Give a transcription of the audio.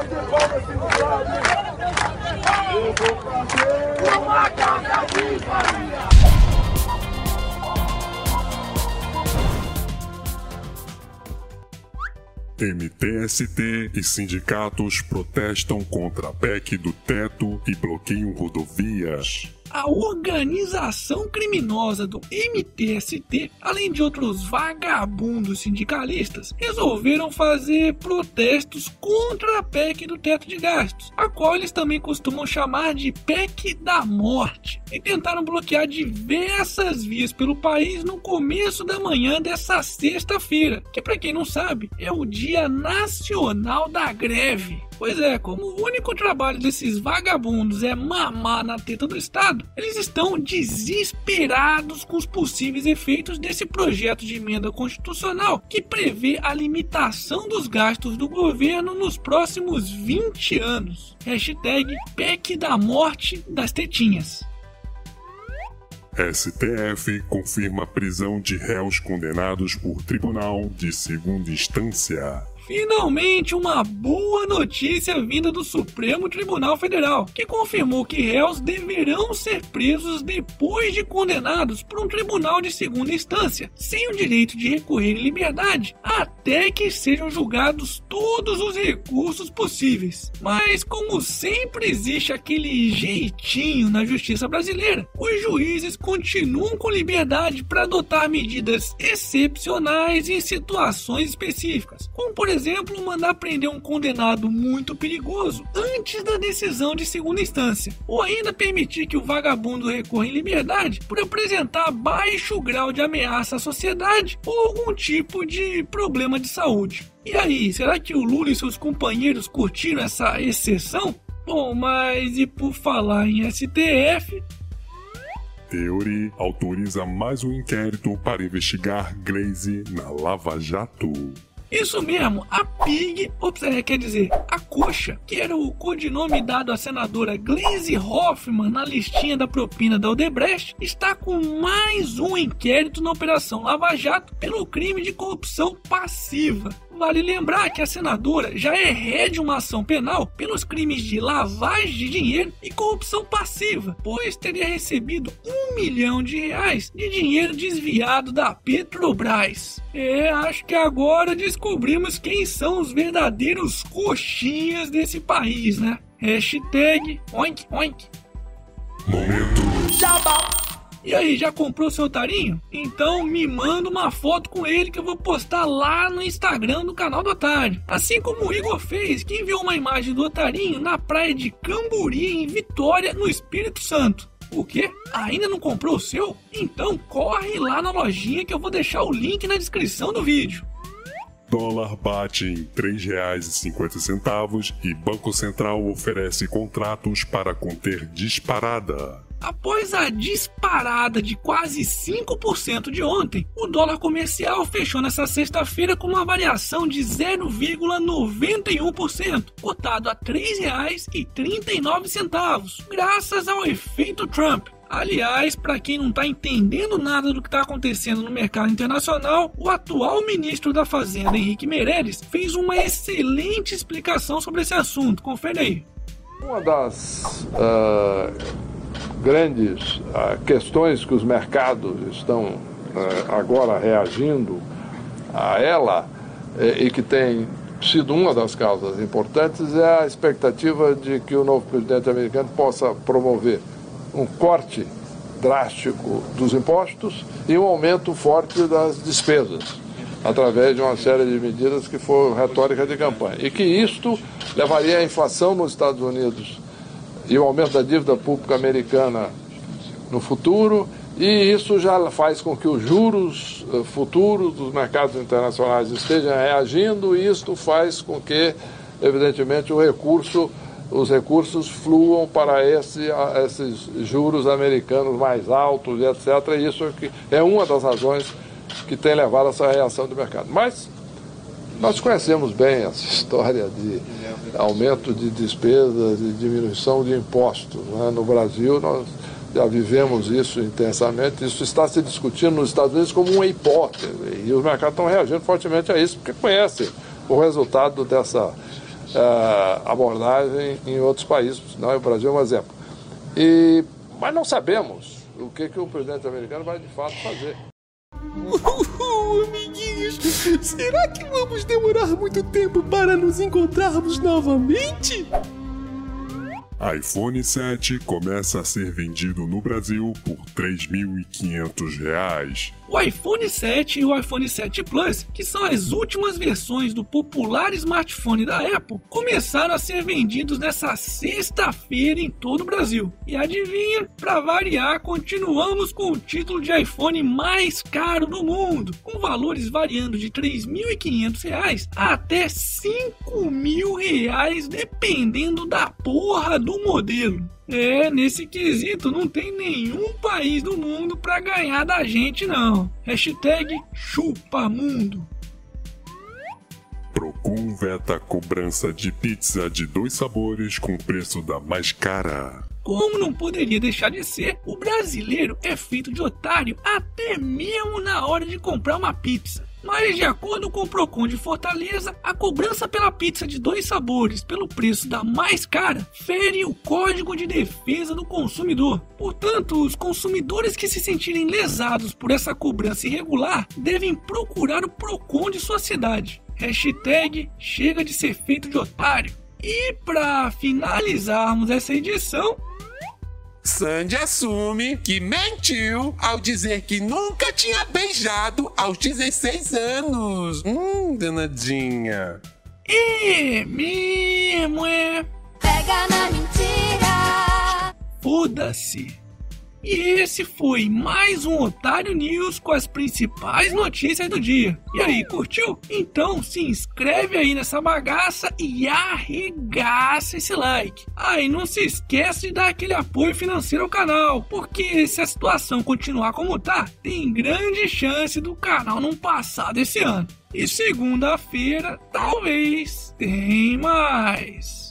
Eu vou fazer uma casa de. MTST e sindicatos protestam contra a PEC do teto e bloqueiam rodovias a organização criminosa do MTST, além de outros vagabundos sindicalistas, resolveram fazer protestos contra a PEC do teto de gastos, a qual eles também costumam chamar de PEC da morte, e tentaram bloquear diversas vias pelo país no começo da manhã dessa sexta-feira, que para quem não sabe, é o Dia Nacional da Greve. Pois é, como o único trabalho desses vagabundos é mamar na teta do Estado, eles estão desesperados com os possíveis efeitos desse projeto de emenda constitucional que prevê a limitação dos gastos do governo nos próximos 20 anos. Hashtag PEC da morte das tetinhas. STF confirma prisão de réus condenados por tribunal de segunda instância. Finalmente, uma boa notícia vinda do Supremo Tribunal Federal, que confirmou que réus deverão ser presos depois de condenados por um tribunal de segunda instância, sem o direito de recorrer em liberdade, até que sejam julgados todos os recursos possíveis. Mas, como sempre existe aquele jeitinho na justiça brasileira, os juízes continuam com liberdade para adotar medidas excepcionais em situações específicas, como por exemplo exemplo, mandar prender um condenado muito perigoso antes da decisão de segunda instância, ou ainda permitir que o vagabundo recorra em liberdade por apresentar baixo grau de ameaça à sociedade ou algum tipo de problema de saúde. E aí, será que o Lula e seus companheiros curtiram essa exceção? Bom, mas e por falar em STF, Teori autoriza mais um inquérito para investigar Glaze na Lava Jato. Isso mesmo, a Pig, ops, é, quer dizer, a Coxa, que era o codinome dado à senadora Glaze Hoffman na listinha da propina da Odebrecht, está com mais um inquérito na Operação Lava Jato pelo crime de corrupção passiva. Vale lembrar que a senadora já é ré de uma ação penal pelos crimes de lavagem de dinheiro e corrupção passiva, pois teria recebido um milhão de reais de dinheiro desviado da Petrobras. É, acho que agora descobrimos quem são os verdadeiros coxinhas desse país, né? Hashtag oink oink. Momento. Jabá. E aí, já comprou seu otarinho? Então me manda uma foto com ele que eu vou postar lá no Instagram do canal do Otário. Assim como o Igor fez, que enviou uma imagem do otarinho na praia de Camburi, em Vitória, no Espírito Santo. O quê? Ainda não comprou o seu? Então corre lá na lojinha que eu vou deixar o link na descrição do vídeo. Dólar bate em R$ 3,50 e Banco Central oferece contratos para conter disparada. Após a disparada de quase 5% de ontem, o dólar comercial fechou nesta sexta-feira com uma variação de 0,91%, cotado a R$ 3,39, graças ao efeito Trump. Aliás, para quem não está entendendo nada do que está acontecendo no mercado internacional, o atual ministro da Fazenda, Henrique Meirelles, fez uma excelente explicação sobre esse assunto. Confere aí. Uma das uh grandes uh, questões que os mercados estão uh, agora reagindo a ela eh, e que tem sido uma das causas importantes é a expectativa de que o novo presidente americano possa promover um corte drástico dos impostos e um aumento forte das despesas através de uma série de medidas que foram retórica de campanha. E que isto levaria a inflação nos Estados Unidos e o aumento da dívida pública americana no futuro, e isso já faz com que os juros eh, futuros dos mercados internacionais estejam reagindo, e isto faz com que, evidentemente, o recurso, os recursos fluam para esse, esses juros americanos mais altos, etc. E isso é uma das razões que tem levado a essa reação do mercado. Mas nós conhecemos bem essa história de aumento de despesas e diminuição de impostos. Né? No Brasil, nós já vivemos isso intensamente. Isso está se discutindo nos Estados Unidos como uma hipótese. E os mercados estão reagindo fortemente a isso, porque conhecem o resultado dessa uh, abordagem em outros países, não é o Brasil é um exemplo. E, mas não sabemos o que, que o presidente americano vai de fato fazer. Será que vamos demorar muito tempo para nos encontrarmos novamente? iPhone 7 começa a ser vendido no Brasil por R$ 3.500. O iPhone 7 e o iPhone 7 Plus, que são as últimas versões do popular smartphone da Apple, começaram a ser vendidos nessa sexta-feira em todo o Brasil. E adivinha, para variar, continuamos com o título de iPhone mais caro do mundo, com valores variando de R$ 3.500 até R$ 5.000, dependendo da porra do modelo. É, nesse quesito não tem nenhum país do mundo para ganhar da gente não. Hashtag chupamundo. Procon veta cobrança de pizza de dois sabores com preço da mais cara. Como não poderia deixar de ser, o brasileiro é feito de otário até mesmo na hora de comprar uma pizza. Mas, de acordo com o Procon de Fortaleza, a cobrança pela pizza de dois sabores pelo preço da mais cara fere o Código de Defesa do Consumidor. Portanto, os consumidores que se sentirem lesados por essa cobrança irregular devem procurar o Procon de sua cidade. Hashtag chega de ser feito de otário. E para finalizarmos essa edição, Sandy assume que mentiu ao dizer que nunca tinha beijado aos 16 anos. Hum, danadinha. É mesmo, é. Pega na mentira. Foda-se. E esse foi mais um Otário News com as principais notícias do dia. E aí, curtiu? Então se inscreve aí nessa bagaça e arregaça esse like. E não se esquece de dar aquele apoio financeiro ao canal, porque se a situação continuar como tá, tem grande chance do canal não passar desse ano. E segunda-feira, talvez, tem mais.